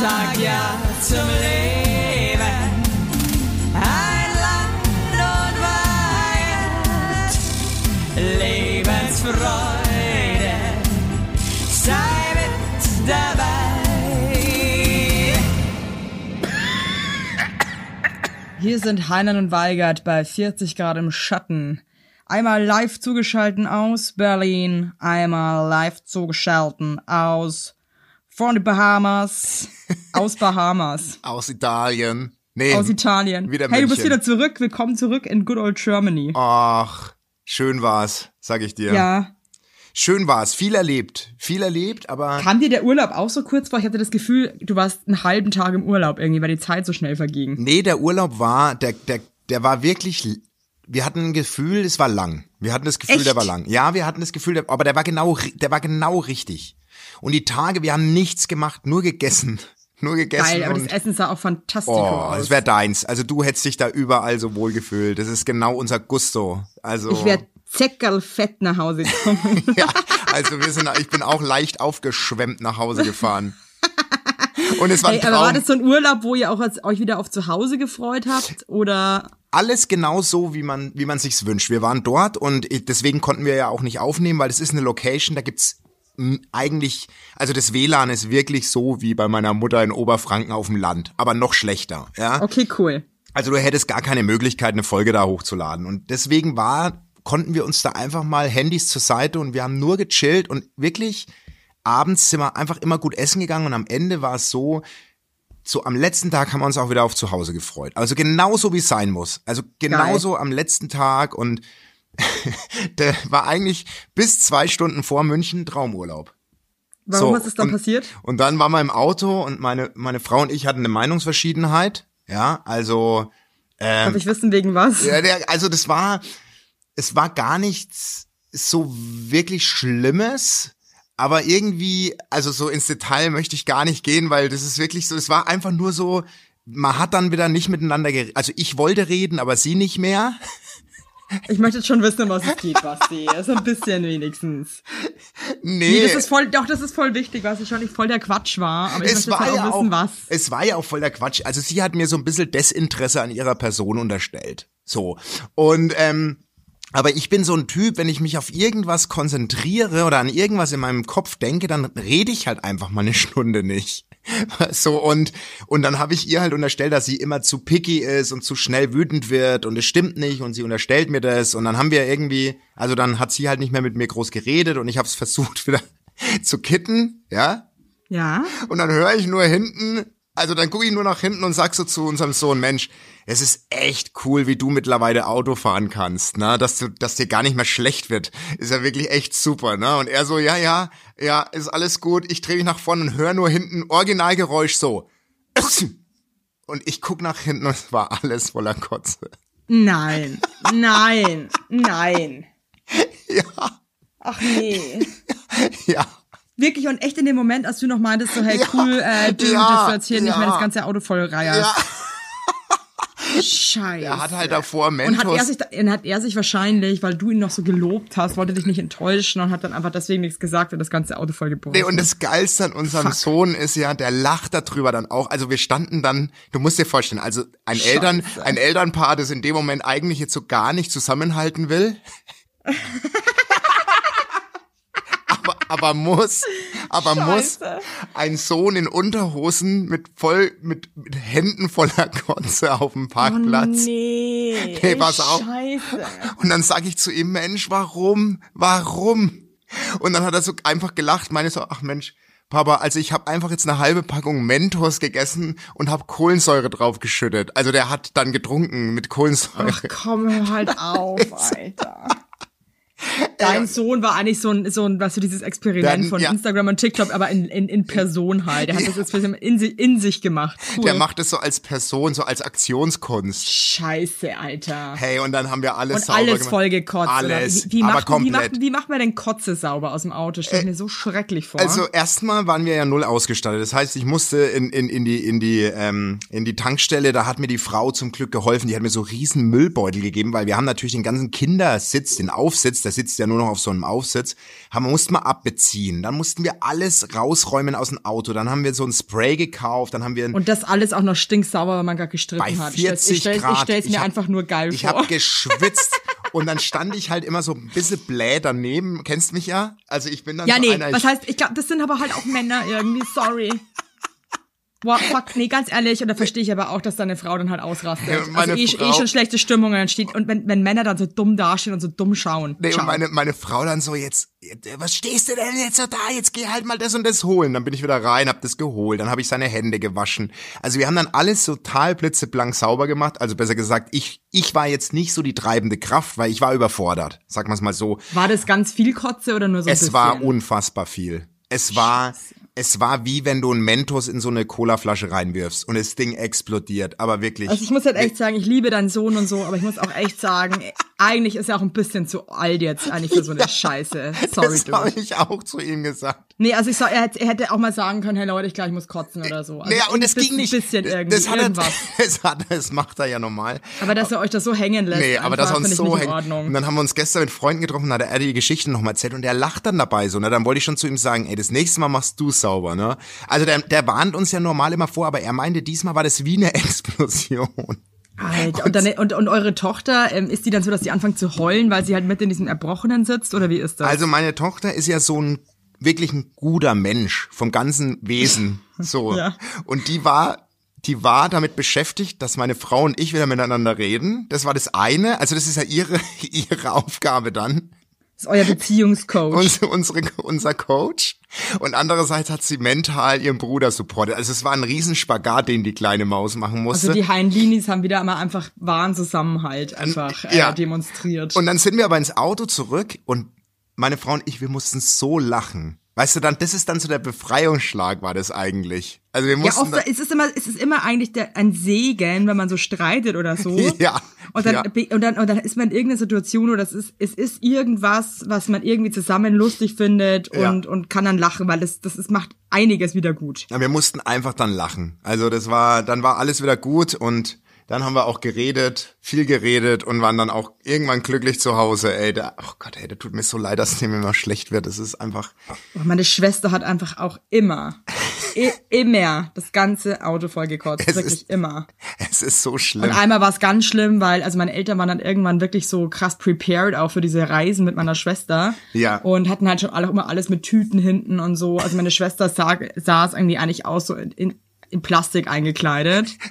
sag ja zum Leben. Ein Land und Weihend, Lebensfreude, sei mit dabei. Hier sind Heinern und Weigert bei 40 Grad im Schatten. Einmal live zugeschalten aus Berlin, einmal live zugeschalten aus von den Bahamas, aus Bahamas, Aus Italien. Nee, aus Italien. Wieder hey, du bist wieder zurück. Willkommen zurück in good old Germany. Ach, schön war's, sag ich dir. Ja. Schön war's, viel erlebt, viel erlebt, aber Kam dir der Urlaub auch so kurz vor? Ich hatte das Gefühl, du warst einen halben Tag im Urlaub irgendwie, weil die Zeit so schnell verging. nee, der Urlaub war, der, der, der war wirklich, wir hatten ein Gefühl, es war lang. Wir hatten das Gefühl, Echt? der war lang. Ja, wir hatten das Gefühl, der, aber der war genau, der war genau richtig. Und die Tage, wir haben nichts gemacht, nur gegessen. Nur gegessen. Geil, aber das Essen sah auch fantastisch Oh, aus. das wäre deins. Also du hättest dich da überall so wohl gefühlt. Das ist genau unser Gusto. Also ich werde zeckerlfett nach Hause kommen. ja, also wir sind, ich bin auch leicht aufgeschwemmt nach Hause gefahren. Und es war Hey, aber war das so ein Urlaub, wo ihr auch euch wieder auf zu Hause gefreut habt? Oder Alles genau so, wie man, wie man sich's wünscht. Wir waren dort und deswegen konnten wir ja auch nicht aufnehmen, weil es ist eine Location, da gibt's eigentlich, also das WLAN ist wirklich so wie bei meiner Mutter in Oberfranken auf dem Land, aber noch schlechter, ja. okay, cool. Also du hättest gar keine Möglichkeit, eine Folge da hochzuladen. Und deswegen war, konnten wir uns da einfach mal Handys zur Seite und wir haben nur gechillt und wirklich abends sind wir einfach immer gut essen gegangen und am Ende war es so, so am letzten Tag haben wir uns auch wieder auf zu Hause gefreut. Also genauso wie es sein muss. Also genauso am letzten Tag und der war eigentlich bis zwei Stunden vor München Traumurlaub. Warum So, ist es dann und, passiert? Und dann waren wir im Auto und meine, meine Frau und ich hatten eine Meinungsverschiedenheit. Ja, also Darf ich wissen, wegen was? ja, der, also das war, es war gar nichts so wirklich Schlimmes, aber irgendwie, also so ins Detail möchte ich gar nicht gehen, weil das ist wirklich so, es war einfach nur so, man hat dann wieder nicht miteinander geredet. Also ich wollte reden, aber sie nicht mehr. Ich möchte jetzt schon wissen, um was es geht, Basti. So ein bisschen wenigstens. Nee, Nee, das ist voll, doch, das ist voll wichtig, was ich schon nicht voll der Quatsch war. Aber ich es möchte war jetzt ja auch auch, wissen, was. es war ja auch voll der Quatsch. Also sie hat mir so ein bisschen Desinteresse an ihrer Person unterstellt. So. Und, ähm, aber ich bin so ein Typ, wenn ich mich auf irgendwas konzentriere oder an irgendwas in meinem Kopf denke, dann rede ich halt einfach mal eine Stunde nicht. So und und dann habe ich ihr halt unterstellt, dass sie immer zu picky ist und zu schnell wütend wird und es stimmt nicht und sie unterstellt mir das und dann haben wir irgendwie, also dann hat sie halt nicht mehr mit mir groß geredet und ich habe es versucht wieder zu kitten, ja? Ja? Und dann höre ich nur hinten, also dann gucke ich nur nach hinten und sag so zu unserem Sohn, Mensch, es ist echt cool, wie du mittlerweile Auto fahren kannst, ne? Dass du, dass dir gar nicht mehr schlecht wird. Ist ja wirklich echt super, ne? Und er so, ja, ja, ja, ist alles gut. Ich drehe mich nach vorne und höre nur hinten Originalgeräusch so. Und ich guck nach hinten und es war alles voller Kotze. Nein. Nein. Nein. Ja, Ach nee. ja. Wirklich und echt in dem Moment, als du noch meintest, so, hey, Ja, cool, äh, du, ja, du jetzt hier nicht ja. mehr das ganze Auto voll reierst. Ja. Scheiße. Er hat halt davor und hat Mentos. er, sich, dann hat er sich wahrscheinlich, weil du ihn noch so gelobt hast, wollte dich nicht enttäuschen und hat dann einfach deswegen nichts gesagt und das ganze Auto voll gebrochen. Nee, und das Geilste an unserem Fuck. Sohn ist ja, der lacht darüber dann auch. Also wir standen dann, du musst dir vorstellen, also ein Eltern, ein Elternpaar, das in dem Moment eigentlich jetzt so gar nicht zusammenhalten will. aber, muss, aber muss Scheiße. ein Sohn in Unterhosen mit voll, mit, mit Händen voller Kotze auf dem Parkplatz. Oh, nee. Hey, pass auf. Scheiße. Und dann sag ich zu ihm, Mensch, warum? Warum? Und dann hat er so einfach gelacht, meine so, ach Mensch, Papa, also ich habe einfach jetzt eine halbe Packung Mentos gegessen und habe Kohlensäure drauf geschüttet. Also der hat dann getrunken mit Kohlensäure. Ach komm, hör halt auf, Alter. Dein Sohn war eigentlich so ein, so ein, was du dieses Experiment Dann, von ja. Instagram und TikTok, aber in, in, in Person halt. Der hat das Experiment in, in sich gemacht. Cool. Der macht es so als Person, so als Aktionskunst. Scheiße, Alter. Hey, und dann haben wir alles Und sauber alles gemacht. voll gekotzt. oder? Alles, Wie, wie, aber macht, wie, macht, wie macht man denn Kotze sauber aus dem Auto? Stell ich mir so schrecklich vor. Also erstmal waren wir ja null ausgestattet. Das heißt, ich musste in, in, in die in die ähm, in die Tankstelle. Da hat mir die Frau zum Glück geholfen. Die hat mir so riesen Müllbeutel gegeben, weil wir haben natürlich den ganzen Kindersitz, den Aufsitz. Da sitzt ja nur noch auf so einem Aufsitz, haben, mussten wir abbeziehen. Dann mussten wir alles rausräumen aus dem Auto. Dann haben wir so ein Spray gekauft. Dann haben wir Und das alles auch noch stinksauber, weil man gar gestritten bei hat. 40 ich stell, Grad. Ich stell's mir hab- einfach nur geil Ich vor. habe geschwitzt und dann stand ich halt immer so ein bisschen bläh daneben. Kennst mich ja? Also ich bin dann ja, so nee, einer, was ich, heißt, ich glaube, das sind aber halt auch Männer irgendwie, sorry. Wow, fuck, nee, ganz ehrlich, und da verstehe ich aber auch, dass deine Frau dann halt ausrastet. Ja, also eh, Frau- eh schon schlechte Stimmung und dann steht, und wenn, wenn Männer dann so dumm dastehen und so dumm schauen. Nee, ciao. und meine, meine Frau dann so, jetzt, was stehst du denn jetzt so da? Jetzt geh halt mal das und das holen. Dann bin ich wieder rein, hab das geholt, dann habe ich seine Hände gewaschen. Also wir haben dann alles total blitzeblank sauber gemacht. Also besser gesagt, ich, ich war jetzt nicht so die treibende Kraft, weil ich war überfordert. Sag mal's mal so. War das ganz viel Kotze oder nur so ein Es bisschen? war unfassbar viel. Es war, es war wie wenn du ein Mentos in so eine Colaflasche reinwirfst und das Ding explodiert. Aber wirklich. Also ich muss halt echt sagen, ich liebe deinen Sohn und so, aber ich muss auch echt sagen, eigentlich ist er auch ein bisschen zu alt jetzt eigentlich für so eine Scheiße. Sorry, das habe ich auch zu ihm gesagt. Nee, also ich sag, er hätte, er hätte auch mal sagen können, hey Leute, ich glaube, ich muss kotzen oder so. Also Naja, und ein es ging nicht. bisschen irgendwie, das, hat er, irgendwas. das, hat, das macht er ja normal. Aber dass er euch das so hängen lässt, Nee, aber das einfach, uns find ich so hängt. Ordnung. Und dann haben wir uns gestern mit Freunden getroffen, da hat er die Geschichten nochmal erzählt und er lacht dann dabei so. Ne? Dann wollte ich schon zu ihm sagen, ey, das nächste Mal machst du sauber, ne? Also der, der warnt uns ja normal immer vor, aber er meinte, diesmal war das wie eine Explosion. Alter, und, dann, und, und eure Tochter, ähm, ist die dann so, dass sie anfängt zu heulen, weil sie halt mit in diesem Erbrochenen sitzt, oder wie ist das? Also meine Tochter ist ja so ein wirklich ein guter Mensch vom ganzen Wesen, so. Ja. Und die war die war damit beschäftigt, dass meine Frau und ich wieder miteinander reden. Das war das eine. Also das ist ja ihre, ihre Aufgabe dann. Das ist euer Beziehungscoach. unsere, unsere, unser Coach. Und andererseits hat sie mental ihren Bruder supportet. Also es war ein Riesenspagat, den die kleine Maus machen musste. also die Heinlinis haben wieder mal einfach wahren Zusammenhalt einfach äh, ja. demonstriert. und dann sind wir aber ins Auto zurück und meine Frau und ich, wir mussten so lachen. Weißt du, dann, das ist dann so der Befreiungsschlag, war das eigentlich. Also wir ja, mussten. oft ist es immer, es ist immer eigentlich der, ein Segen, wenn man so streitet oder so. Ja, Und dann, ja. und dann, und dann ist man in irgendeiner Situation oder es ist, es ist irgendwas, was man irgendwie zusammen lustig findet Ja. und, und kann dann lachen, weil das, das ist, macht einiges wieder gut. Ja, wir mussten einfach dann lachen. Also das war, dann war alles wieder gut und dann haben wir auch geredet, viel geredet und waren dann auch irgendwann glücklich zu Hause. Ey, da, oh Gott, ey, das tut mir so leid, dass dem immer schlecht wird. Das ist einfach, Oh, Meine Schwester hat einfach auch immer, i- immer das ganze Auto voll gekotzt. Es wirklich ist- immer. es ist so Und schlimm. einmal war es ganz schlimm, weil, also meine Eltern waren dann irgendwann wirklich so krass prepared auch für diese Reisen mit meiner Schwester. Ja. Und hatten halt schon alle, immer alles mit Tüten hinten und so. Also meine Schwester sah, saß irgendwie eigentlich aus so in, in, in Plastik eingekleidet.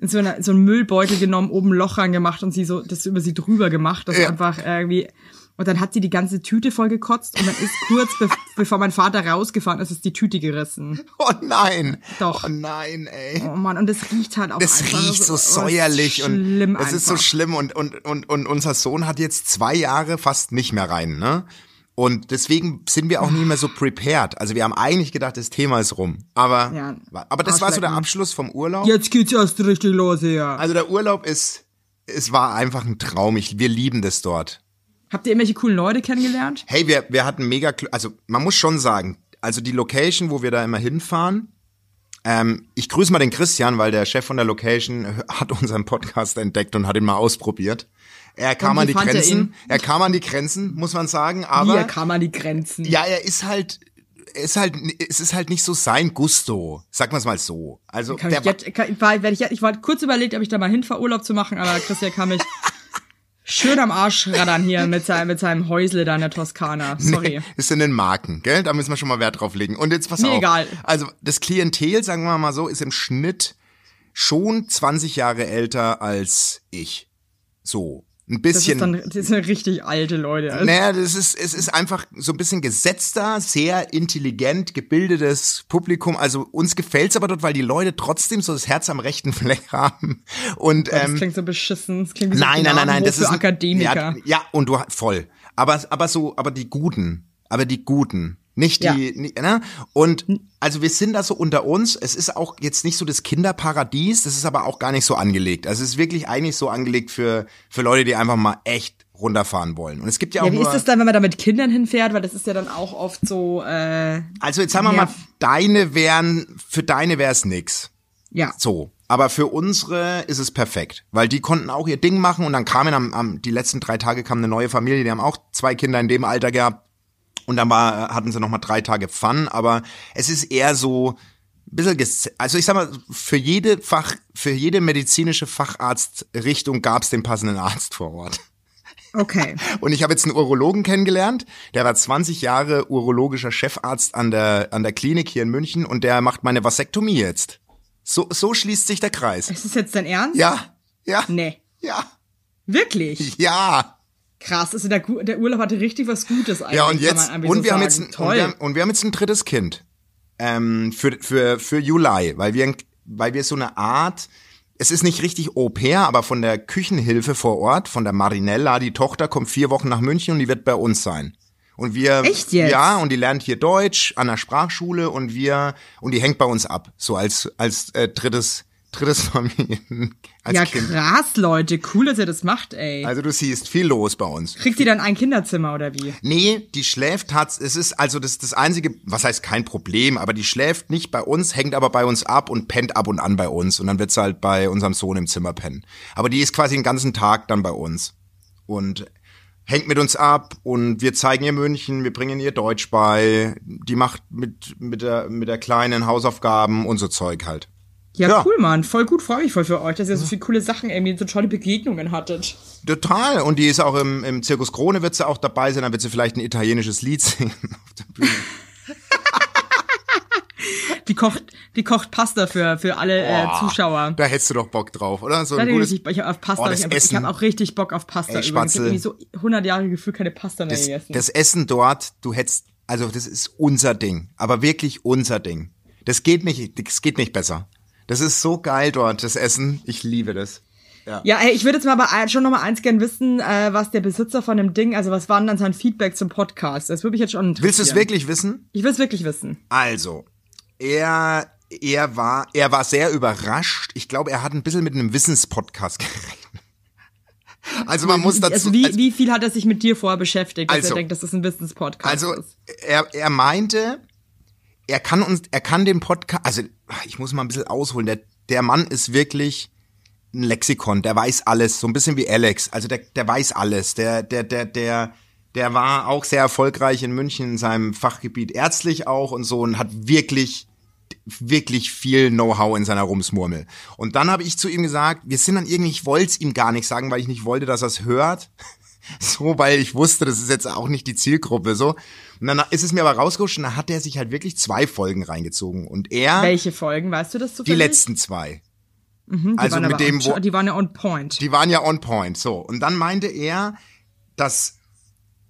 So, einer, so einen Müllbeutel genommen, oben ein Loch reingemacht und sie so, das über sie drüber gemacht. Das Ja. einfach irgendwie, und dann hat sie die ganze Tüte voll gekotzt und dann ist kurz be bevor mein Vater rausgefahren ist, ist die Tüte gerissen. Oh nein. Doch. Oh nein, ey. Oh Mann, und das riecht halt auch Das einfach riecht so oh, säuerlich und schlimm es ist so schlimm und, und, und, und unser Sohn hat jetzt zwei Jahre fast nicht mehr rein, ne? Und deswegen sind wir auch nicht mehr so prepared. Also wir haben eigentlich gedacht, das Thema ist rum. Aber, Ja, aber das war so der. Abschluss vom Urlaub. Jetzt geht's erst richtig los hier. Also der Urlaub ist, es war einfach ein Traum. Ich, wir lieben das dort. Habt ihr irgendwelche coolen Leute kennengelernt? Hey, wir, wir hatten mega, also man muss schon sagen, also die Location, wo wir da immer hinfahren, ähm, ich grüße mal den Christian, weil der Chef von der Location hat unseren Podcast entdeckt und hat ihn mal ausprobiert. Er kam wie an die er Grenzen, ihn? er kam an die Grenzen, muss man sagen, aber kam man die Grenzen. ja, er ist halt, er ist halt, es ist halt nicht so sein Gusto, sag mal's mal so. Also Kann der ich, jetzt, kann, ich, war, ich, ich war kurz überlegt, ob ich da mal hinfahre, Urlaub zu machen, aber Christian kann mich schön am Arsch raddern hier mit seinem, mit seinem Häusle da in der Toskana. Sorry. ist in den Marken, gell? Da müssen wir schon mal Wert drauf legen. Und jetzt pass Mir auf. egal. Also das Klientel, sagen wir mal so, ist im Schnitt schon 20 Jahre älter als ich. So. Ein Das ist bisschen. dann, das sind richtig alte Leute. Also, naja, das ist, es ist einfach so ein bisschen gesetzter, sehr intelligent, gebildetes Publikum. Also uns gefällt's aber dort, weil die Leute trotzdem so das Herz am rechten Fleck haben. Und das ähm, klingt so beschissen. Das klingt wie so Nein, nein, nein, nein, das ist ein- Akademiker. Ja, ja, und du voll. Aber aber so, aber die guten, aber die guten, nicht Ja. die, nie- ne? Und also wir sind da so unter uns. Es ist auch jetzt nicht so das Kinderparadies, das ist aber auch gar nicht so angelegt. Also es ist wirklich eigentlich so angelegt für für Leute, die einfach mal echt runterfahren wollen. Und es gibt ja auch Ja, wie ist das dann, wenn man da mit Kindern hinfährt? Weil das ist ja dann auch oft so, äh, also jetzt sagen wir mal, deine wären für deine wär's nix. ja. So. Aber für unsere ist es perfekt, weil die konnten auch ihr Ding machen und dann kamen am, am die letzten drei Tage kam eine neue Familie, die haben auch zwei Kinder in dem Alter gehabt und dann war, hatten sie noch mal drei Tage Fun, aber es ist eher so ein bisschen, ges- also ich sag mal, für jede Fach, für jede medizinische Facharztrichtung gab es den passenden Arzt vor Ort. Okay. Und ich habe jetzt einen Urologen kennengelernt, der war 20 Jahre urologischer Chefarzt an der, an der Klinik hier in München und der macht meine Vasektomie jetzt. So, so schließt sich der Kreis. Ist das jetzt dein Ernst? Ja, ja, Nee. ja, Wirklich? ja. Krass, also der, der Urlaub hatte richtig was Gutes eigentlich. Ja, und jetzt, und so wir haben jetzt, ein, und Toll. wir, haben- und wir haben jetzt ein drittes Kind. Ähm, für, für, für Juli, weil wir, weil wir so eine Art, es ist nicht richtig Au pair, aber von der Küchenhilfe vor Ort, von der Marinella, die Tochter kommt vier Wochen nach München und die wird bei uns sein. Und wir, Echt jetzt? ja, und die lernt hier Deutsch an der Sprachschule und wir, und die hängt bei uns ab, so als, als äh, drittes, drittes Familien, als ja, Kind. krass, Leute. Cool, dass ihr das macht, ey. Also du siehst viel los bei uns. Kriegt ihr dann ein Kinderzimmer oder wie? Nee, die schläft hat, es ist also das das einzige, was heißt kein Problem, aber die schläft nicht bei uns, hängt aber bei uns ab und pennt ab und an bei uns und dann wird sie halt bei unserem Sohn im Zimmer pennen. Aber die ist quasi den ganzen Tag dann bei uns und hängt mit uns ab und wir zeigen ihr München, wir bringen ihr Deutsch bei, die macht mit mit der mit der kleinen Hausaufgaben und so Zeug halt. Ja, Ja. cool, Mann. Voll gut, freue mich voll für euch, dass ihr so viele coole Sachen, irgendwie so tolle Begegnungen hattet. Total und die ist auch im im Zirkus Krone wird sie auch dabei sein, dann wird sie vielleicht ein italienisches Lied singen auf der Bühne. Die kocht, die kocht Pasta für, für alle äh, Boah, Zuschauer. Da hättest du doch Bock drauf, oder? So Da ein gutes, ich, ich habe auf Pasta, Oh, ich habe hab auch richtig Bock auf Pasta Ey. Ich habe so 100 Jahre Gefühl keine Pasta mehr das, gegessen. das Essen dort, du hättest, also das ist unser Ding, aber wirklich unser Ding. Das geht nicht, das geht nicht besser. Das ist so geil dort, das Essen. Ich liebe das. Ja, ey, ich würde jetzt mal aber schon noch mal eins gern wissen, äh, was der Besitzer von dem Ding, also was war denn dann sein Feedback zum Podcast? Das würde mich jetzt schon interessieren. Willst du es wirklich wissen? Ich will es wirklich wissen. Also, er, er war, er war sehr überrascht. Ich glaube, er hat ein bisschen mit einem Wissenspodcast gerechnet. Also man muss dazu, also wie, also- wie viel hat er sich mit dir vorher beschäftigt, dass Also- er denkt, dass das ein Wissenspodcast Also ist? er, er meinte, er kann uns, er kann den Podcast, also ich muss mal ein bisschen ausholen. Der, der Mann ist wirklich ein Lexikon, der weiß alles, so ein bisschen wie Alex. Also der, der weiß alles. Der, der, der, der, der war auch sehr erfolgreich in München in seinem Fachgebiet ärztlich auch und so und hat wirklich wirklich viel Know-how in seiner Rumsmurmel. Und dann habe ich zu ihm gesagt, wir sind dann irgendwie, ich wollte es ihm gar nicht sagen, weil ich nicht wollte, dass er es hört. So, weil ich wusste, das ist jetzt auch nicht die Zielgruppe, so. Und dann ist es mir aber rausgerutscht und dann hat er sich halt wirklich zwei Folgen reingezogen. Und er, Welche Folgen, weißt du das die zufällig? letzten zwei. Mhm, die also waren mit dem, on, wo- die waren ja on point. Die waren ja on point, so. Und dann meinte er, dass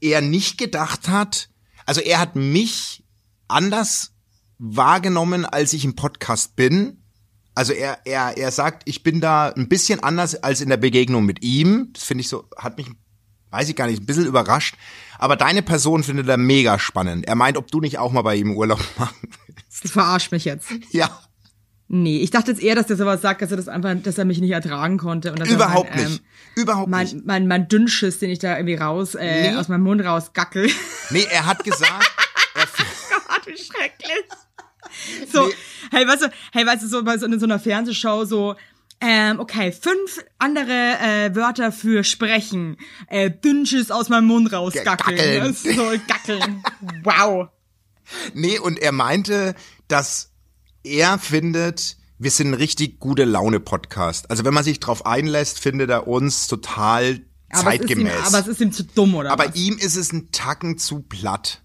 er nicht gedacht hat, also er hat mich anders wahrgenommen, als ich im Podcast bin. Also er, er, er sagt, ich bin da ein bisschen anders als in der Begegnung mit ihm. Das finde ich so, hat mich, weiß ich gar nicht, ein bisschen überrascht. Aber deine Person findet er mega spannend. Er meint, ob du nicht auch mal bei ihm Urlaub machen willst. Das verarscht mich jetzt. Ja, Nee, ich dachte jetzt eher, dass der sowas sagt, dass er das einfach, dass er mich nicht ertragen konnte. Und dass überhaupt er mein, nicht. Überhaupt Ähm, nicht. mein, mein, mein Dünnschiss, den ich da irgendwie raus, äh, Nee. aus meinem Mund raus gackel. Nee, er hat gesagt, er, Gott, wie schrecklich. So, Nee. hey, weißt du, hey, weißt du, so bei so, in so einer Fernsehshow so, ähm, okay, fünf andere äh, Wörter für sprechen. Äh, Dünnschiss aus meinem Mund raus gackeln. So, gackeln. Wow. Nee, und er meinte, dass er findet, wir sind ein richtig gute Laune-Podcast. Also wenn man sich drauf einlässt, findet er uns total Aber es, ist ihm, zeitgemäß. aber es ist ihm zu dumm, oder Aber was? ihm ist es ein Tacken zu platt.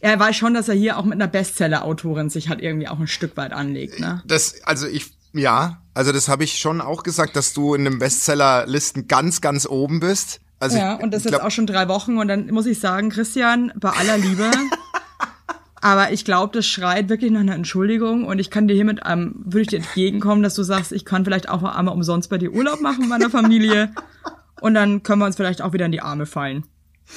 Er weiß schon, dass er hier auch mit einer Bestseller-Autorin sich halt irgendwie auch ein Stück weit anlegt, ne? Das, also ich, ja, also das habe ich schon auch gesagt, dass du in den Bestseller-Listen ganz, ganz oben bist. Also Ja, ich, und das ich jetzt auch schon drei Wochen und dann muss ich sagen, Christian, bei aller Liebe, aber ich glaube, das schreit wirklich nach einer Entschuldigung und ich kann dir hiermit, ähm, würde ich dir entgegenkommen, dass du sagst, ich kann vielleicht auch einmal umsonst bei dir Urlaub machen mit meiner Familie und dann können wir uns vielleicht auch wieder in die Arme fallen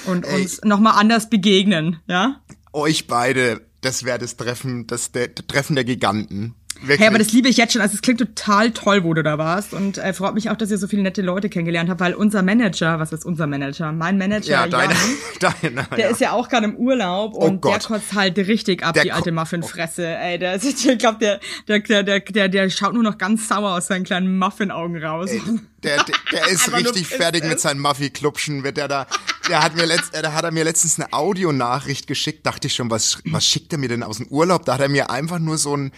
und uns nochmal anders begegnen, ja? euch beide, das wäre das Treffen, das der, Treffen der Giganten. Wirklich. Hey, aber das liebe ich jetzt schon. Also es klingt total toll, wo du da warst. Und äh, freut mich auch, dass ihr so viele nette Leute kennengelernt habt, weil unser Manager, was ist unser Manager? Mein Manager, ja, deine, Jan, deine, der ja. ist ja auch gerade im Urlaub und der Gott. kotzt halt richtig ab, Der die alte Muffinfresse. Ey, der ist, ich glaube, der, der, der, der, der, der schaut nur noch ganz sauer aus seinen kleinen Muffin-Augen raus. Der, der, der ist richtig fertig mit ist. seinen Muffy-Klupschen. Wird der da, der hat mir letzt, äh, da hat er mir letztens eine Audionachricht geschickt. Dachte ich schon, was, was schickt er mir denn aus dem Urlaub? Da hat er mir einfach nur so ein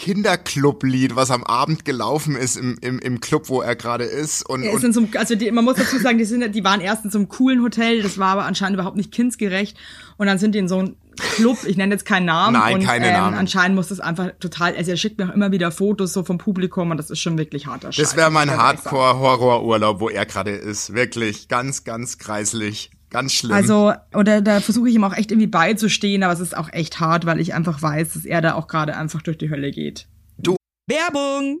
Kinderclub-Lied, was am Abend gelaufen ist im, im, im Club, wo er gerade ist. Und, ist und einem, also die, man muss dazu sagen, die, sind, die waren erst in so einem coolen Hotel, das war aber anscheinend überhaupt nicht kindsgerecht. Und dann sind die in so einem Club, ich nenne jetzt keinen Namen. Nein, und, keine ähm, Namen. Anscheinend muss das einfach total, also er schickt mir auch immer wieder Fotos so vom Publikum und das ist schon wirklich harter Scheiß. das wäre mein. Hardcore-Horror-Urlaub, wo er gerade ist. Wirklich ganz, ganz kreislich. Ganz schlimm. Also, oder da versuche ich ihm auch echt irgendwie beizustehen, aber es ist auch echt hart, weil ich einfach weiß, dass er da auch gerade einfach durch die Hölle geht. Du- Werbung!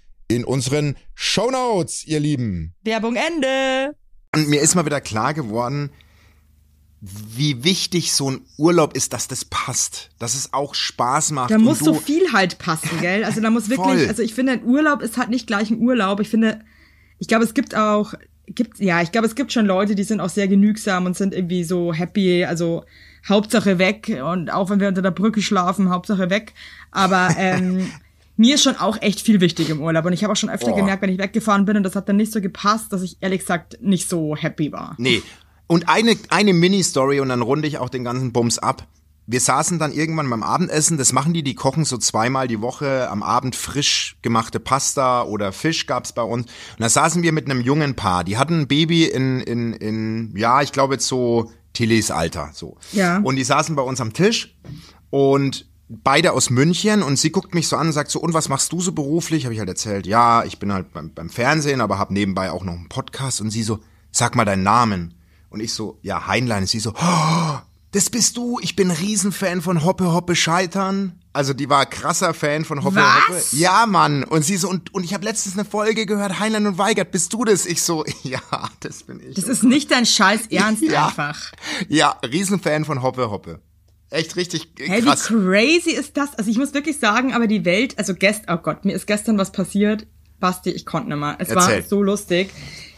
in unseren Shownotes, ihr Lieben. Werbung Ende. Und mir ist mal wieder klar geworden, wie wichtig so ein Urlaub ist, dass das passt, dass es auch Spaß macht. Da muss so viel halt passen, gell? Also da muss wirklich, Voll. also ich finde, ein Urlaub ist halt nicht gleich ein Urlaub. Ich finde, ich glaube, es gibt auch, gibt, ja, ich glaube, es gibt schon Leute, die sind auch sehr genügsam und sind irgendwie so happy, also Hauptsache weg und auch wenn wir unter der Brücke schlafen, Hauptsache weg. Aber ähm, mir ist schon auch echt viel wichtig im Urlaub und ich habe auch schon öfter Boah. gemerkt, wenn ich weggefahren bin und das hat dann nicht so gepasst, dass ich ehrlich gesagt nicht so happy war. Nee. Und eine, eine Mini-Story und dann runde ich auch den ganzen Bums ab. Wir saßen dann irgendwann beim Abendessen, das machen die, die kochen so zweimal die Woche am Abend frisch gemachte Pasta oder Fisch gab's bei uns. Und da saßen wir mit einem jungen Paar, die hatten ein Baby in, in, in ja, ich glaube jetzt so Tillys Alter, so. Ja. Und die saßen bei uns am Tisch und beide aus München und sie guckt mich so an und sagt so, und was machst du so beruflich? Habe ich halt erzählt, ja, ich bin halt beim, beim Fernsehen, aber habe nebenbei auch noch einen Podcast und sie so, sag mal deinen Namen. Und ich so, ja, Heinlein. Und sie so, oh, das bist du, ich bin Riesenfan von Hoppe Hoppe Scheitern. Also die war krasser Fan von Hoppe Was? Hoppe. Ja, Mann. Und sie so, und, und ich habe letztens eine Folge gehört, Heinlein und Weigert, bist du das? Ich so, ja, das bin ich. Das ist nicht dein Scheiß Ernst Ja. einfach. ja, Riesenfan von Hoppe Hoppe. Echt richtig Hey, krass. wie crazy ist das? Also ich muss wirklich sagen, aber die Welt, also gest, oh Gott, mir ist gestern was passiert. Basti, ich konnte nicht mehr. Es Erzähl. war so lustig.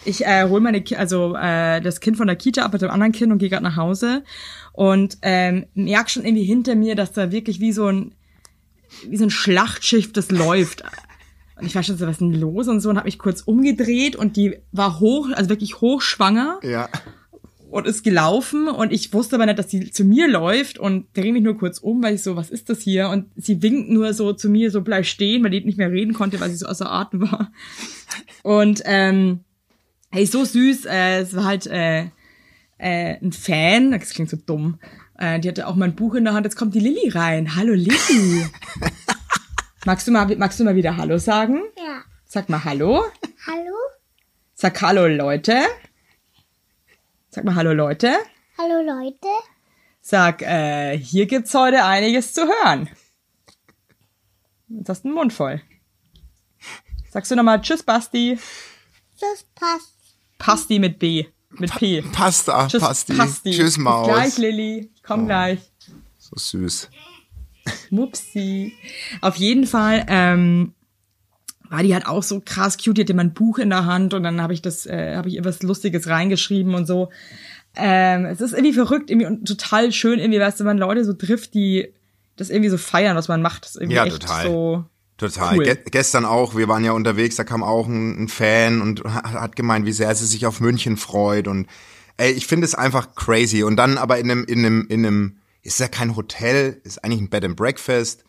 Ich äh, hol meine, Ki also äh, das Kind von der Kita ab mit dem anderen Kind und gehe gerade nach Hause und ähm, merk schon irgendwie hinter mir, dass da wirklich wie so ein wie so ein Schlachtschiff das läuft. Und ich war schon so, was ist denn los und so und habe mich kurz umgedreht und die war hoch, also wirklich hochschwanger ja. Und ist gelaufen und ich wusste aber nicht, dass sie zu mir läuft und drehe mich nur kurz um, weil ich so, was ist das hier? Und sie winkt nur so zu mir, so bleib stehen, weil die nicht mehr reden konnte, weil sie so außer Atem war. Und ähm, hey, so süß, äh, es war halt äh, äh, ein Fan, das klingt so dumm. Äh, die hatte auch mein Buch in der Hand, jetzt kommt die Lilly rein. Hallo Lilly. magst du mal, magst du mal wieder Hallo sagen? Ja. Sag mal Hallo. Hallo? Sag Hallo Leute. Sag mal Hallo Leute. Hallo Leute. Sag, äh, hier gibt's heute einiges zu hören. Jetzt hast du den Mund voll. Sagst du nochmal Tschüss, Basti. Das passt. Pasti mit B. Mit P. Pasta, Tschüss, Pasti. Pasti. Tschüss, Bis Maus. gleich, Lilly. Ich komm gleich. So süß. Mupsi. Auf jeden Fall, ähm, war die halt auch so krass cute. Die hatte immer ein Buch in der Hand und dann habe ich das, äh, habe ich ihr was Lustiges reingeschrieben und so. Ähm, es ist irgendwie verrückt, irgendwie und total schön, irgendwie, weißt du, wenn Leute so trifft, die das irgendwie so feiern, was man macht. Das ist irgendwie Ja, echt total. so. Total. Cool. Ge gestern auch, wir waren ja unterwegs, da kam auch ein, ein Fan und ha- hat gemeint, wie sehr sie sich auf München freut und ey, ich finde es einfach crazy und dann aber in einem in einem in einem ist ja kein Hotel, ist eigentlich ein Bed and Breakfast,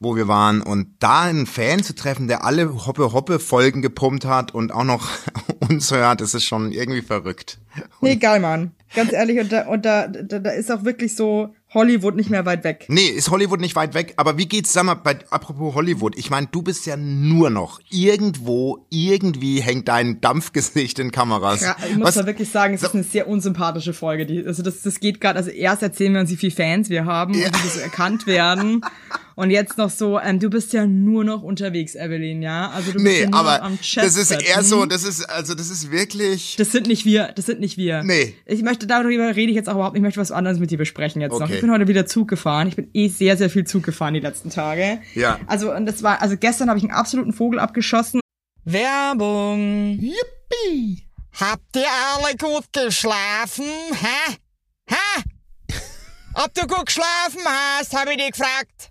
wo wir waren und da einen Fan zu treffen, der alle Hoppe Hoppe Folgen gepumpt hat und auch noch uns hört, das ist schon irgendwie verrückt. Nee, geil, Mann. Ganz ehrlich, und da, und da, da, da ist auch wirklich so Hollywood nicht mehr weit weg. Nee, ist Hollywood nicht weit weg, aber wie geht's, sag mal, bei, apropos Hollywood, ich meine, du bist ja nur noch irgendwo, irgendwie hängt dein Dampfgesicht in Kameras. Ja, ich muss Was- da wirklich sagen, es ist eine sehr unsympathische Folge. Die, also das, das geht gerade, also erst erzählen wir uns, wie viele Fans wir haben und wie wir so erkannt werden. Und jetzt noch so, ähm, du bist ja nur noch unterwegs, Evelyn, ja? Also du bist Nee, ja nur aber noch am Chat das ist eher so, das ist, also das ist wirklich, Das sind nicht wir, das sind nicht wir. Nee. Ich möchte, darüber rede ich jetzt auch überhaupt nicht, ich möchte was anderes mit dir besprechen jetzt noch. Okay. Ich bin heute wieder Zug gefahren. Ich bin eh sehr, sehr viel Zug gefahren die letzten Tage. Ja. Also, und das war, also gestern habe ich einen absoluten Vogel abgeschossen. Werbung. Yippie! Habt ihr alle gut geschlafen? Hä? Hä? Ob du gut geschlafen hast, habe ich dich gefragt.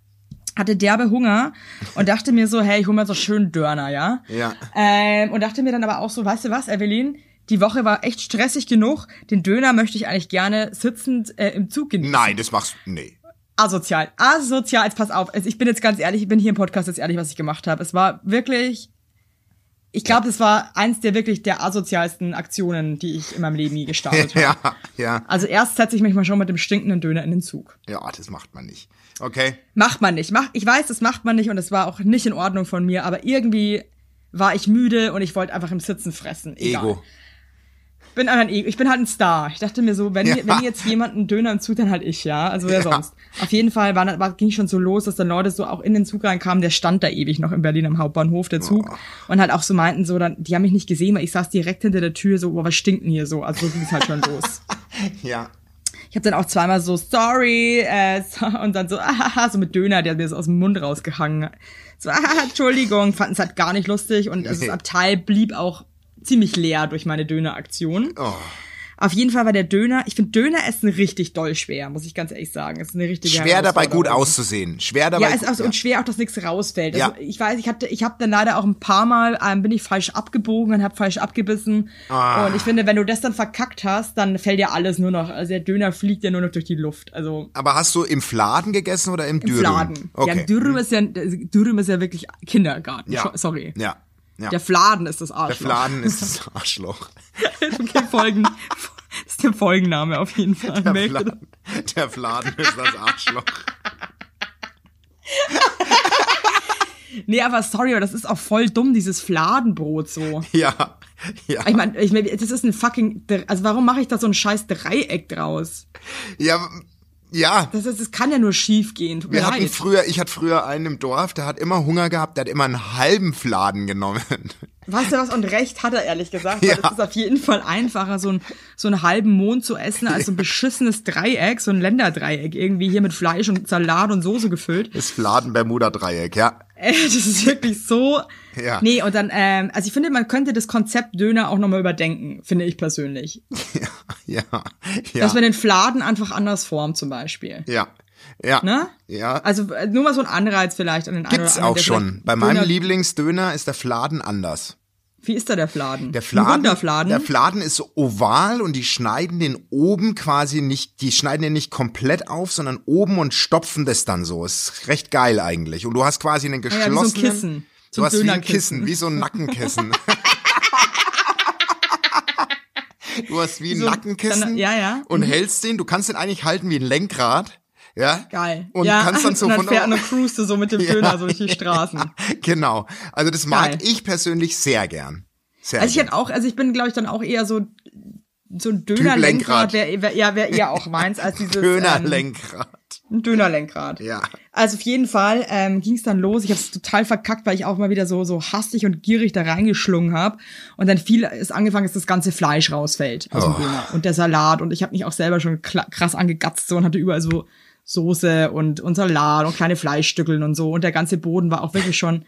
hatte derbe Hunger und dachte mir so, hey, ich hol mir so schön Dörner, ja? ja. Ähm, und dachte mir dann aber auch so, weißt du was, Evelyn? Die Woche war echt stressig genug. Den Döner möchte ich eigentlich gerne sitzend äh, im Zug genießen. Nein, das machst nee. Asozial. Asozial, jetzt pass auf. Also ich bin jetzt ganz ehrlich, ich bin hier im Podcast jetzt ehrlich, was ich gemacht habe. Es war wirklich. Ich glaube, es war eins der wirklich der asozialsten Aktionen, die ich in meinem Leben je gestartet habe. Ja, ja. Also erst setze ich mich mal schon mit dem stinkenden Döner in den Zug. Ja, das macht man nicht. Okay. Macht man nicht. Macht, ich weiß, das macht man nicht und es war auch nicht in Ordnung von mir, aber irgendwie war ich müde und ich wollte einfach im Sitzen fressen. Egal. Ego. Bin Ego. Ich bin halt ein Star. Ich dachte mir so, wenn, Ja. wenn jetzt jemand einen Döner im Zug, dann halt ich, ja. Also wer Ja. sonst. Auf jeden Fall war, war, ging schon so los, dass dann Leute so auch in den Zug reinkamen. Der stand da ewig noch in Berlin am Hauptbahnhof, der Zug. Oh. Und halt auch so meinten so, dann, die haben mich nicht gesehen, weil ich saß direkt hinter der Tür so, boah, was stinkt denn hier so? Also so ging es halt schon los. Ja. Ich habe dann auch zweimal so, sorry, äh, und dann so, ahaha, so mit Döner, der hat mir so aus dem Mund rausgehangen. So, ahaha, Entschuldigung, fanden es halt gar nicht lustig und also das. Abteil blieb auch ziemlich leer durch meine Döneraktion. Oh. Auf jeden Fall war der Döner, ich finde Döner essen richtig doll schwer, muss ich ganz ehrlich sagen. Es ist eine richtige Schwer dabei gut auszusehen. Schwer dabei. Ja, ist auch so, ja. und schwer auch, dass nichts rausfällt. Also Ja. ich weiß, ich hatte, ich habe dann leider auch ein paar Mal ähm, bin ich falsch abgebogen und habe falsch abgebissen. Ah. Und ich finde, wenn du das dann verkackt hast, dann fällt ja alles nur noch. Also der Döner fliegt ja nur noch durch die Luft. Also Aber hast du im Fladen gegessen oder im, im Dürüm? Fladen. Okay. Ja, Dürüm ist ja Dürüm ist ja wirklich Kindergarten. Ja. Sorry. Ja. Ja. Der Fladen ist das Der Arschloch. Fladen ist das Arschloch. okay, folgen. Das ist der Folgenname auf jeden Fall. Der, Fladen, der Fladen ist das Arschloch. Nee, aber sorry, aber das ist auch voll dumm, dieses Fladenbrot so. Ja, ja. Ich meine, ich mein, das ist ein fucking, also warum mache ich da so ein scheiß Dreieck draus? Ja, ja. Das, ist, das kann ja nur schief gehen. Tut Wir hatten leid. früher, ich hatte früher einen im Dorf, der hat immer Hunger gehabt, der hat immer einen halben Fladen genommen. Weißt du was? Und recht hat er ehrlich gesagt. Ja. Es ist auf jeden Fall einfacher, so, ein, so einen halben Mond zu essen, als so ein beschissenes Dreieck, so ein Länderdreieck, irgendwie hier mit Fleisch und Salat und Soße gefüllt. Das Fladen-Bermuda-Dreieck, ja. Äh, das ist wirklich so. Ja. Nee, und dann, ähm, also ich finde, man könnte das Konzept Döner auch nochmal überdenken, finde ich persönlich. Ja, ja, Dass man ja, den Fladen einfach anders formt, zum Beispiel. ja, ja. Ne? Ja. Also äh, nur mal so ein Anreiz vielleicht an den Gibt's anderen, auch der schon. Bei meinem Döner- Lieblingsdöner ist der Fladen anders. Wie ist da der Fladen? Der Fladen, der Fladen ist oval und die schneiden den oben quasi nicht, die schneiden den nicht komplett auf, sondern oben und stopfen das dann so. Ist recht geil eigentlich. Und du hast quasi einen Ah ja, wie so ein geschlossenen, Kissen. du So hast wie ein. Kissen, wie so ein Nackenkissen. du hast wie ein So, Nackenkissen dann- ja, ja. und Mhm. hältst den, du kannst den eigentlich halten wie ein Lenkrad. Ja? Geil. Und ja, kannst dann so und dann von fährt cruist du so mit dem Ja. Döner so durch die Straßen. Genau. Also das mag Geil. ich persönlich sehr gern. Sehr Also ich hätte auch, also ich bin, glaube ich, dann auch eher so so ein Lenkrad. Dönerlenkrad, wäre wär, ja, wäre eher auch meins als dieses Ähm, Dönerlenkrad. ein Dönerlenkrad. Ja. Also auf jeden Fall ähm, ging es dann los. Ich habe es total verkackt, weil ich auch mal wieder so so hastig und gierig da reingeschlungen habe und dann viel ist angefangen, dass das ganze Fleisch rausfällt aus dem Oh. Döner und der Salat und ich habe mich auch selber schon krass angegatzt so und hatte überall so Soße und und Salat und kleine Fleischstückeln und so und der ganze Boden war auch wirklich schon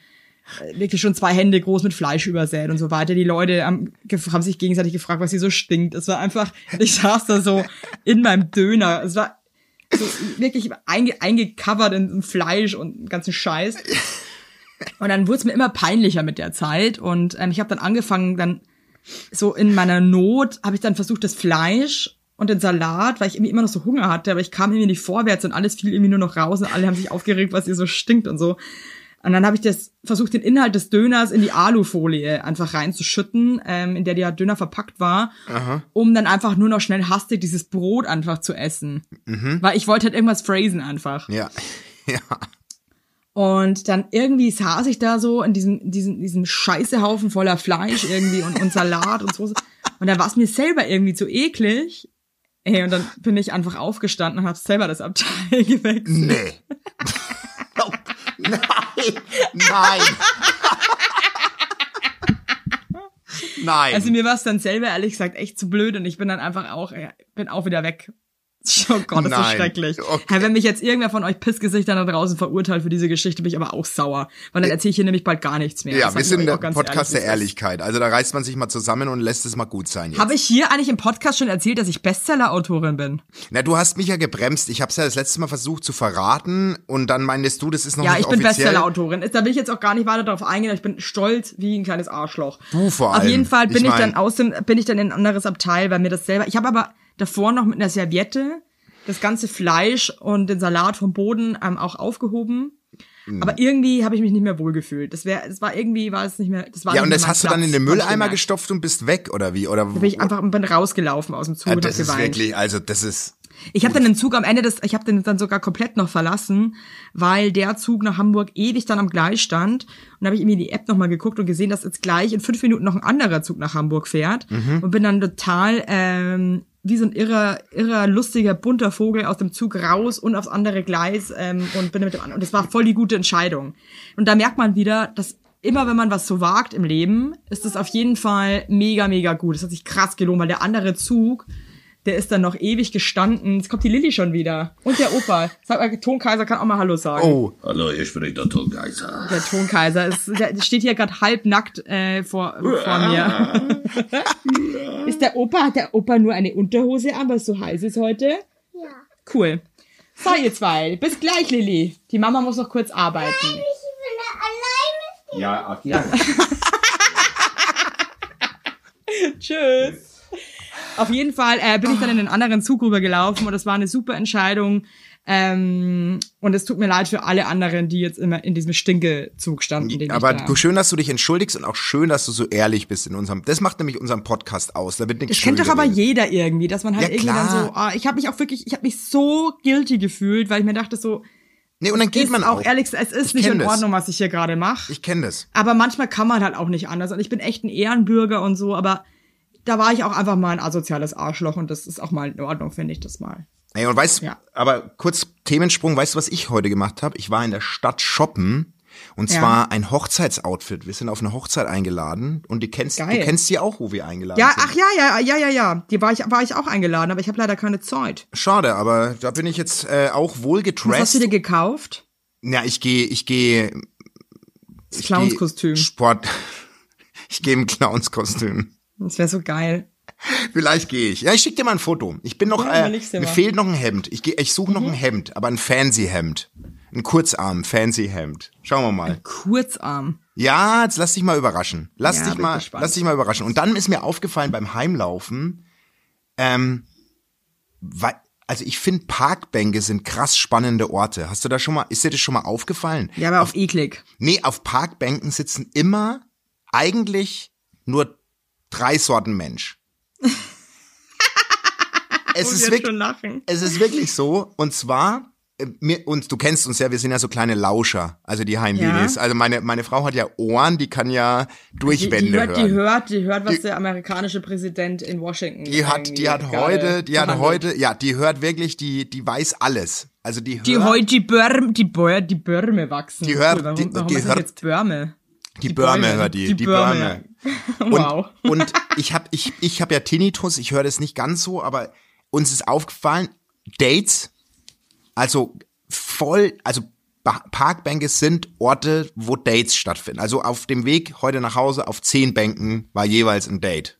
äh, wirklich schon zwei Hände groß mit Fleisch übersät und so weiter. Die Leute haben, haben sich gegenseitig gefragt, was hier so stinkt. Es war einfach, ich saß da so in meinem Döner. Es war so wirklich einge eingecovert in, Fleisch und ganzen Scheiß. Und dann wurde es mir immer peinlicher mit der Zeit. Und ähm, ich habe dann angefangen, dann so in meiner Not habe ich dann versucht, das Fleisch und den Salat, weil ich irgendwie immer noch so Hunger hatte, aber ich kam irgendwie nicht vorwärts und alles fiel irgendwie nur noch raus und alle haben sich aufgeregt, was hier so stinkt und so. Und dann habe ich das versucht, den Inhalt des Döners in die Alufolie einfach reinzuschütten, ähm, in der der Döner verpackt war, um dann einfach nur noch schnell hastig dieses Brot einfach zu essen. Weil ich wollte halt irgendwas phrasen einfach. Ja. Ja. Und dann irgendwie saß ich da so in diesem, diesem, diesem Scheißehaufen voller Fleisch irgendwie und, und Salat und Soße. Und da war es mir selber irgendwie zu eklig. Ey, und dann bin ich einfach aufgestanden und habe selber das Abteil gewechselt. Nee. Oh, nein. Nein. Nein. Also mir war es dann selber ehrlich gesagt echt zu blöd und ich bin dann einfach auch, bin auch wieder weg. Oh Gott, das ist Nein. schrecklich. Okay. Hey, wenn mich jetzt irgendwer von euch Pissgesichtern da draußen verurteilt für diese Geschichte, bin ich aber auch sauer. Weil dann erzähle ich hier nämlich bald gar nichts mehr. ja, Das wir sind der Podcast ehrlich, der ist. Ehrlichkeit. Also da reißt man sich mal zusammen und lässt es mal gut sein jetzt. Habe ich hier eigentlich im Podcast schon erzählt, dass ich Bestseller-Autorin bin? Na, du hast mich ja gebremst. Ich habe es ja das letzte Mal versucht zu verraten und dann meintest du, das ist noch Ja, nicht ich bin offiziell. Bestseller-Autorin. Da will ich jetzt auch gar nicht weiter darauf eingehen. Ich bin stolz wie ein kleines Arschloch. Du vor Auf allem. jeden Fall bin Ich ich, mein- dann aus dem, bin ich dann in ein anderes Abteil, weil mir das selber. Ich habe aber davor noch mit einer Serviette das ganze Fleisch und den Salat vom Boden ähm, auch aufgehoben. Mhm. Aber irgendwie habe ich mich nicht mehr wohlgefühlt. Das wäre, es war irgendwie, war es nicht mehr. Das war Ja, und das hast du dann Platz, in den Mülleimer gestopft und bist weg, oder wie? Oder Da bin ich einfach bin rausgelaufen aus dem Zug ja, und hab das ist geweint. wirklich, also das ist. Ich habe dann den Zug am Ende des, ich habe den dann sogar komplett noch verlassen, weil der Zug nach Hamburg ewig dann am Gleis stand. Und da habe ich irgendwie die App nochmal geguckt und gesehen, dass jetzt gleich in fünf Minuten noch ein anderer Zug nach Hamburg fährt. Und bin dann total ähm, wie so ein irrer, irrer, lustiger, bunter Vogel aus dem Zug raus und aufs andere Gleis ähm, und bin mit dem anderen. Und das war voll die gute Entscheidung. Und da merkt man wieder, dass immer wenn man was so wagt im Leben, ist das auf jeden Fall mega, mega gut. Das hat sich krass gelohnt, weil der andere Zug, der ist dann noch ewig gestanden. Jetzt kommt die Lilly schon wieder. Und der Opa. Sag mal, Tonkaiser kann auch mal Hallo sagen. Oh, Hallo, hier spricht der Tonkaiser. Der Tonkaiser ist, der steht hier gerade halbnackt äh, vor, vor mir. ist der Opa, hat der Opa nur eine Unterhose an, weil es so heiß ist heute? Ja. Cool. So, ihr zwei. Bis gleich, Lilly. Die Mama muss noch kurz arbeiten. Ja, ach ja. Tschüss. Auf jeden Fall äh, bin ich dann in den anderen Zug rübergelaufen und das war eine super Entscheidung. Ähm, und es tut mir leid für alle anderen, die jetzt immer in diesem Stinkezug standen. Den Aber da schön, dass du dich entschuldigst und auch schön, dass du so ehrlich bist in unserem. Das macht nämlich unseren Podcast aus. Da wird nichts Das kennt doch aber jeder irgendwie, dass man halt Ja, irgendwie dann so, ah, ich habe mich auch wirklich, ich habe mich so guilty gefühlt, weil ich mir dachte so, Nee, und dann geht man auch auch. ehrlich, es ist Ich nicht in das. Ordnung, was ich hier gerade mache. Ich kenne das. Aber manchmal kann man halt auch nicht anders. Und ich bin echt ein Ehrenbürger und so, aber da war ich auch einfach mal ein asoziales Arschloch und das ist auch mal in Ordnung, finde ich das mal. Ey, und weißt, Ja. aber kurz Themensprung, weißt du, was ich heute gemacht habe? Ich war in der Stadt shoppen und Ja. zwar ein Hochzeitsoutfit. Wir sind auf eine Hochzeit eingeladen und die kennst, Geil. du kennst die auch, wo wir eingeladen Ja, sind. ach ja, ja, ja, ja, ja. Die war ich, war ich auch eingeladen, aber ich habe leider keine Zeit. Schade, aber da bin ich jetzt äh, auch wohl Was hast gedressed. du dir gekauft? Ja, ich gehe, ich gehe. Das Clownskostüm. Sport. Ich gehe im Clownskostüm. Das wäre so geil. Vielleicht gehe ich. Ja, ich schick dir mal ein Foto. Ich bin noch, Ja, äh, mir mal. Mhm. fehlt noch ein Hemd. Ich, geh- ich suche noch ein Hemd, aber ein fancy Hemd. Ein Kurzarm, fancy Hemd. Schauen wir mal. Kurzarm. Ja, jetzt lass dich mal überraschen. Lass Ja, dich mal, gespannt. lass dich mal überraschen. Und dann ist mir aufgefallen beim Heimlaufen, ähm, weil, also ich finde Parkbänke sind krass spannende Orte. Hast du da schon mal, ist dir das schon mal aufgefallen? Ja, aber auch eklig. Nee, auf Parkbänken sitzen immer eigentlich nur drei Sorten Mensch. es, Muss ist wirklich, es ist wirklich so. Und zwar, äh, mir, und du kennst uns ja, wir sind ja so kleine Lauscher, also die Heimlilis. Ja. Also meine, meine Frau hat ja Ohren, die kann ja durch Die, die, hört, hören. die hört, die hört, was Die- der amerikanische Präsident in Washington. Die hat, die hat heute, die hat heute, ja, die hört wirklich, die, die weiß alles. Also die hört, Die heute die Börme, die Börme wachsen. Die hört- die- die hört- jetzt Börme? Die Börme Bäume, hört die, die die, Börme. Börme. Wow. Und, und ich habe ich, ich hab ja Tinnitus, ich höre das nicht ganz so, aber uns ist aufgefallen, Dates, also voll, also Parkbänke sind Orte, wo Dates stattfinden. Also auf dem Weg heute nach Hause auf zehn Bänken war jeweils ein Date.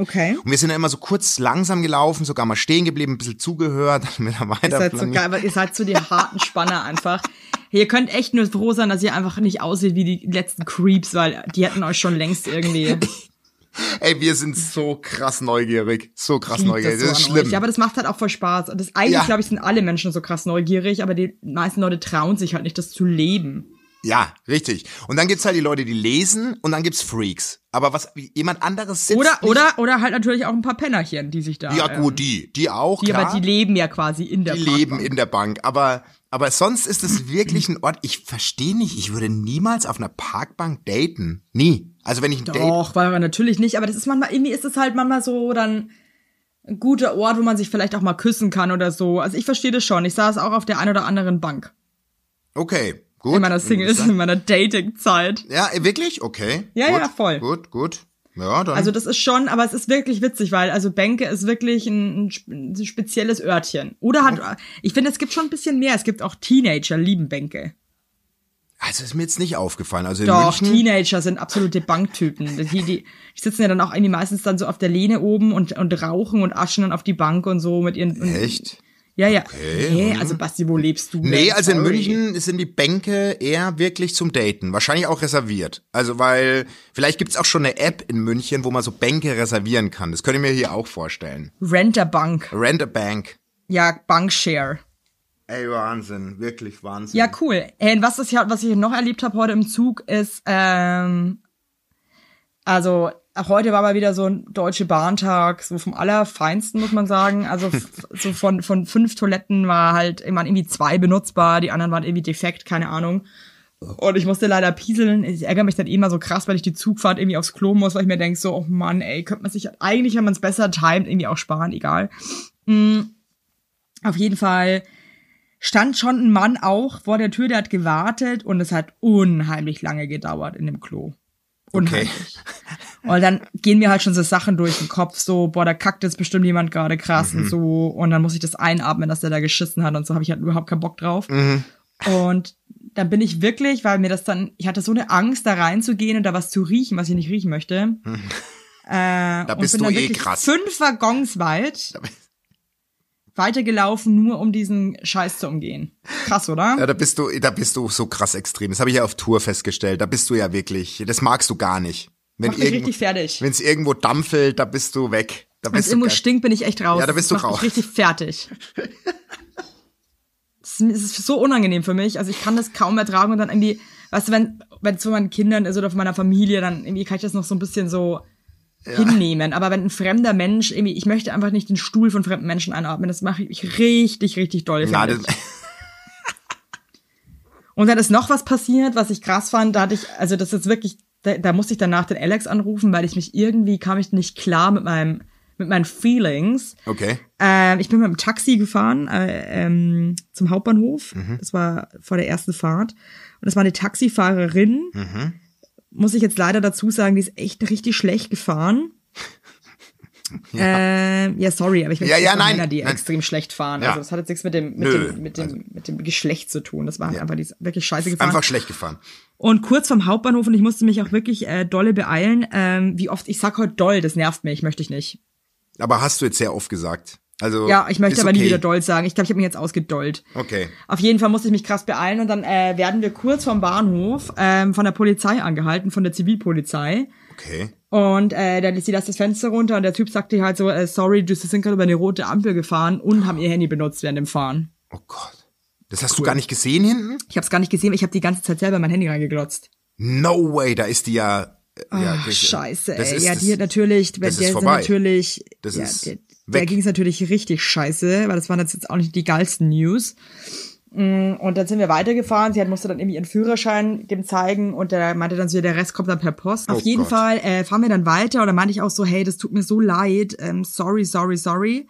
Okay. Und wir sind dann immer so kurz langsam gelaufen, sogar mal stehen geblieben, ein bisschen zugehört, dann wieder Ihr weiter. seid so geil, weil ihr seid so die harten Spanner einfach. Ihr könnt echt nur froh sein, dass ihr einfach nicht aussieht wie die letzten Creeps, weil die hätten euch schon längst irgendwie. Ey, wir sind so krass neugierig, so krass neugierig. so Das ist schlimm. Euch. Ja, aber das macht halt auch voll Spaß. Und Das, eigentlich, Ja. glaube ich, sind alle Menschen so krass neugierig, aber die meisten Leute trauen sich halt nicht, das zu leben. Ja, richtig. Und dann gibt's halt die Leute, die lesen und dann gibt's Freaks. Aber was jemand anderes sitzt Oder, nicht, oder, oder halt natürlich auch ein paar Pennerchen, die sich da. Ja ähm, gut, die, die auch, Die klar. aber die leben ja quasi in der die leben Parkbank. in der Bank, aber aber sonst ist es wirklich ein Ort, ich verstehe nicht, ich würde niemals auf einer Parkbank daten. Nie. Also wenn ich ein Date Doch, weil natürlich nicht, aber das ist manchmal, irgendwie ist es halt manchmal so dann ein guter Ort, wo man sich vielleicht auch mal küssen kann oder so. Also ich verstehe das schon. Ich saß auch auf der einen oder anderen Bank. Okay, gut. in meiner Single, in meiner Dating-Zeit. Ja, äh, wirklich? Okay. Ja, gut, ja, voll. Gut, gut. Ja, dann Also das ist schon, aber es ist wirklich witzig, weil also Bänke ist wirklich ein, ein sp- ein spezielles Örtchen. Oder hat, ich finde, es gibt schon ein bisschen mehr. Es gibt auch Teenager, lieben Bänke. also ist mir jetzt nicht aufgefallen. Also Doch, München Teenager sind absolute Banktypen. Die, die, die sitzen ja dann auch irgendwie meistens dann so auf der Lehne oben und, und rauchen und aschen dann auf die Bank und so mit ihren. Echt? Ja, ja. Okay, Nee, mhm. also Basti, wo lebst du? Nee, also in. München sind die Bänke eher wirklich zum Daten. Wahrscheinlich auch reserviert. Also weil, vielleicht gibt's auch schon eine App in München, wo man so Bänke reservieren kann. Das könnte ich mir hier auch vorstellen. Renter Bank. Rent a Bank. Ja, Bankshare. Ey, Wahnsinn. Wirklich Wahnsinn. Ja, cool. Und was, das hier, was ich noch erlebt habe heute im Zug ist, ähm, also heute war mal wieder so ein deutsche Bahntag, so vom allerfeinsten, muss man sagen. Also so von, von fünf Toiletten war halt immer irgendwie zwei benutzbar, die anderen waren irgendwie defekt, keine Ahnung. Und ich musste leider pieseln. Ich ärgere mich dann immer so krass, weil ich die Zugfahrt irgendwie aufs Klo muss, weil ich mir denke, so, oh Mann, ey, könnte man sich eigentlich, wenn man es besser timet, irgendwie auch sparen, egal. Mm, auf jeden Fall stand schon ein Mann auch vor der Tür, der hat gewartet und es hat unheimlich lange gedauert in dem Klo. Unheimlich. Und dann gehen mir halt schon so Sachen durch den Kopf, so, boah, da kackt jetzt bestimmt jemand gerade krass und so. Und dann muss ich das einatmen, dass der da geschissen hat und so habe ich halt überhaupt keinen Bock drauf. Und dann bin ich wirklich, weil mir das dann, ich hatte so eine Angst, da reinzugehen und da was zu riechen, was ich nicht riechen möchte. Äh, Da bist du eh krass. Fünf Waggons weit weitergelaufen, nur um diesen Scheiß zu umgehen. Krass, oder? Ja, da bist du, da bist du so krass extrem. Das habe ich ja auf Tour festgestellt. Da bist du ja wirklich, das magst du gar nicht. Wenn Macht mich richtig fertig. Wenn es irgendwo dampfelt, da bist du weg. Wenn es irgendwo stinkt, bin ich echt raus. Ja, da bist du raus. richtig fertig. Es ist- es ist so unangenehm für mich. Also ich kann das kaum ertragen und dann irgendwie, weißt du, wenn wenn es von meinen Kindern ist oder von meiner Familie, dann irgendwie kann ich das noch so ein bisschen so hinnehmen. Aber wenn ein fremder Mensch irgendwie, ich möchte einfach nicht den Stuhl von fremden Menschen einatmen. Das mache ich richtig, richtig doll. Ja, das. Und dann ist noch was passiert, was ich krass fand. Da hatte ich, also das ist wirklich, da, da musste ich danach den Alex anrufen, weil ich mich irgendwie kam ich nicht klar mit meinem, mit meinen Feelings. okay. Ähm, ich bin mit dem Taxi gefahren äh, ähm, zum Hauptbahnhof. Das war vor der ersten Fahrt. Und das war eine Taxifahrerin. Muss ich jetzt leider dazu sagen, die ist echt richtig schlecht gefahren. Ja, ähm, ja sorry, aber ich Ja, möchte ja, von nein, Männer, die nein. extrem schlecht fahren. Ja. Also das hat jetzt nichts mit dem, mit Nö, also dem, mit dem, mit dem Geschlecht zu tun. Das war halt einfach, die wirklich scheiße gefahren. Einfach schlecht gefahren. Und kurz vom Hauptbahnhof und ich musste mich auch wirklich äh, dolle beeilen. Ähm, wie oft, ich sag heute doll, das nervt mich, möchte ich nicht. Aber hast du jetzt sehr oft gesagt. Also Ja, ich möchte ist aber nie okay. wieder doll sagen. Ich glaube, ich habe mich jetzt ausgedollt. Okay. Auf jeden Fall musste ich mich krass beeilen und dann äh, werden wir kurz vom Bahnhof ähm, von der Polizei angehalten, von der Zivilpolizei. Okay. Und äh, dann sie lässt das Fenster runter und der Typ sagte halt so, äh, sorry, du sind gerade über eine rote Ampel gefahren und haben ihr Handy benutzt während dem Fahren. Oh Gott. Das hast du gar nicht gesehen hinten? Ich habe es gar nicht gesehen, ich habe die ganze Zeit selber mein Handy reingeglotzt. No way, da ist die ja. äh, ja Ach, das- scheiße, das ey. ist- ja, das- die hat natürlich, das ist vorbei. natürlich, Das ja, ist der, der weg. ging es natürlich richtig scheiße, weil das waren jetzt auch nicht die geilsten News. Mm, Und dann sind wir weitergefahren. Sie hat, musste dann irgendwie ihren Führerschein dem zeigen und der meinte dann so, der Rest kommt dann per Post. Auf Oh jeden Gott. Fall äh, fahren wir dann weiter und dann meinte ich auch so, hey, das tut mir so leid, ähm, sorry, sorry, sorry.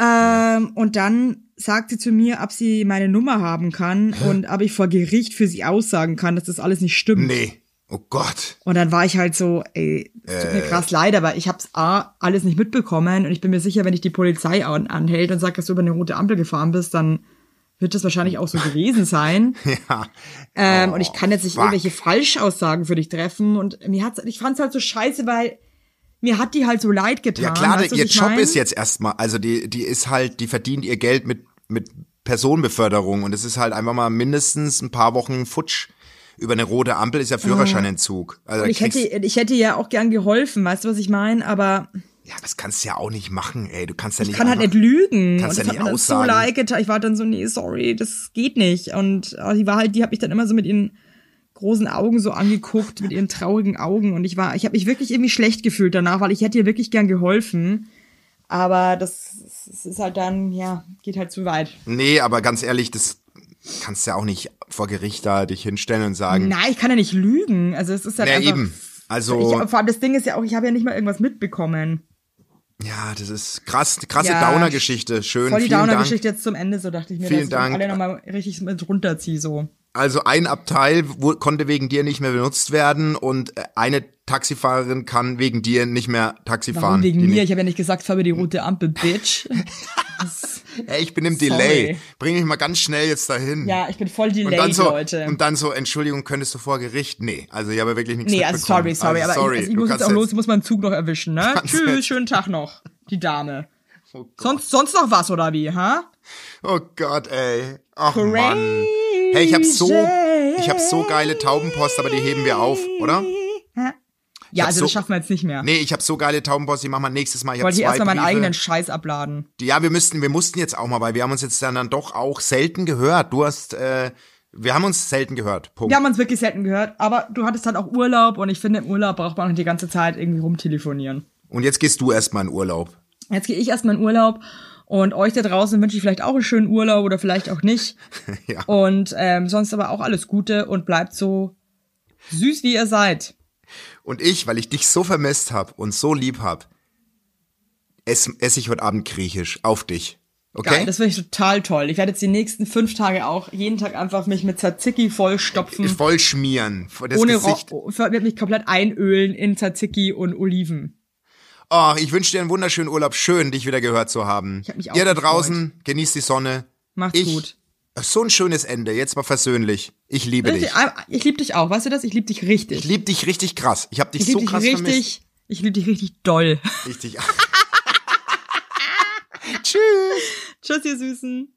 Ähm, und dann sagt sie zu mir, ob sie meine Nummer haben kann und ob ich vor Gericht für sie aussagen kann, dass das alles nicht stimmt. Nee. Oh Gott. Und dann war ich halt so, ey, es tut mir Äh. krass leid, aber ich hab's A, alles nicht mitbekommen und ich bin mir sicher, wenn ich die Polizei an, anhält und sagt, dass du über eine rote Ampel gefahren bist, dann wird das wahrscheinlich auch so gewesen sein. Ja. Ähm, Oh, und ich kann jetzt nicht fuck. irgendwelche Falschaussagen für dich treffen und mir hat's, ich fand's halt so scheiße, weil mir hat die halt so leid getan. Ja klar, weißt du, ihr Job mein? ist jetzt erstmal, also die, die ist halt, die verdient ihr Geld mit, mit Personenbeförderung und es ist halt einfach mal mindestens ein paar Wochen futsch. Über eine rote Ampel ist ja Führerscheinentzug. Also Und da ich hätte, ich hätte ja auch gern geholfen, weißt du, was ich meine? Aber ja, das kannst du ja auch nicht machen, ey. Du kannst ja nicht. ich kann halt einfach- nicht lügen. Kannst und ja nicht dann so aussagen. leid. Ich war dann so, nee, sorry, das geht nicht. Und äh, die war halt, die hat mich dann immer so mit ihren großen Augen so angeguckt, mit ihren traurigen Augen. Und ich war, ich habe mich wirklich irgendwie schlecht gefühlt danach, weil ich hätte ihr wirklich gern geholfen. Aber das, das ist halt dann, ja, geht halt zu weit. Nee, aber ganz ehrlich, das kannst du ja auch nicht vor Gericht da dich hinstellen und sagen. Nein, ich kann ja nicht lügen. Also es ist halt Ja, einfach. eben. Also- ich, vor allem das Ding ist ja auch, ich habe ja nicht mal irgendwas mitbekommen. Ja, das ist krass, krasse Ja, Downer-Geschichte. Schön, Voll die. Downer-Geschichte jetzt zum Ende, so dachte ich mir, Vielen dass ich alle nochmal richtig mit runterziehe, so. Also ein Abteil wo, konnte wegen dir nicht mehr benutzt werden und äh, eine Taxifahrerin kann wegen dir nicht mehr Taxi Warum fahren. wegen mir? nicht- Ich habe ja nicht gesagt, fahr über die rote Ampel, Bitch. Ey, ich bin im Sorry. Delay. Bring mich mal ganz schnell jetzt dahin. ja, ich bin voll und dann so, Leute. Und dann so, Entschuldigung, könntest du vor Gericht? Nee, also ich habe wirklich nichts nee, also sorry, sorry, also, aber sorry, ich, also ich muss jetzt auch los, muss meinen Zug noch erwischen, ne? Tschüss, jetzt- schönen Tag noch, die Dame. Oh. Sonst, sonst noch was, oder wie, ha? Oh Gott, ey. Ach Mann. Hey, ich hab so, ich hab so geile Taubenpost, aber die heben wir auf, oder? Ja, also so- das schaffen wir jetzt nicht mehr. Nee, ich hab so geile Taubenpost, die machen wir nächstes Mal. Ich ich wollte zwei erstmal meinen eigenen Scheiß abladen. Ja, wir müssten, wir mussten jetzt auch mal, weil wir haben uns jetzt dann, dann doch auch selten gehört. Du hast, äh, wir haben uns selten gehört. Punkt. Wir haben uns wirklich selten gehört, aber du hattest halt auch Urlaub und ich finde, im Urlaub braucht man die ganze Zeit irgendwie rumtelefonieren. Und jetzt gehst du erstmal in Urlaub. Jetzt gehe ich erstmal in Urlaub und euch da draußen wünsche ich vielleicht auch einen schönen Urlaub oder vielleicht auch nicht. Ja. Und ähm, sonst aber auch alles Gute und bleibt so süß, wie ihr seid. Und ich, weil ich dich so vermisst hab und so lieb hab, esse ess ich heute Abend griechisch auf dich. Okay? Geil, das finde ich total toll. Ich werde jetzt die nächsten fünf Tage auch jeden Tag einfach mich mit Tzatziki vollstopfen. Voll schmieren. Das ohne Gesicht. Ro werde mich komplett einölen in Tzatziki und Oliven. Oh, ich wünsche dir einen wunderschönen Urlaub. Schön, dich wieder gehört zu haben. Ich hab mich auch Ihr da gefreut. draußen, genießt die Sonne. Macht's ich, gut. So ein schönes Ende. Jetzt mal versöhnlich. Ich liebe dich. Ich liebe dich auch, weißt du das? Ich liebe dich richtig. Ich liebe dich richtig krass. Ich habe dich Ich liebe so dich krass richtig. vermisst. Ich liebe dich richtig doll. Richtig. Tschüss. Tschüss, ihr Süßen.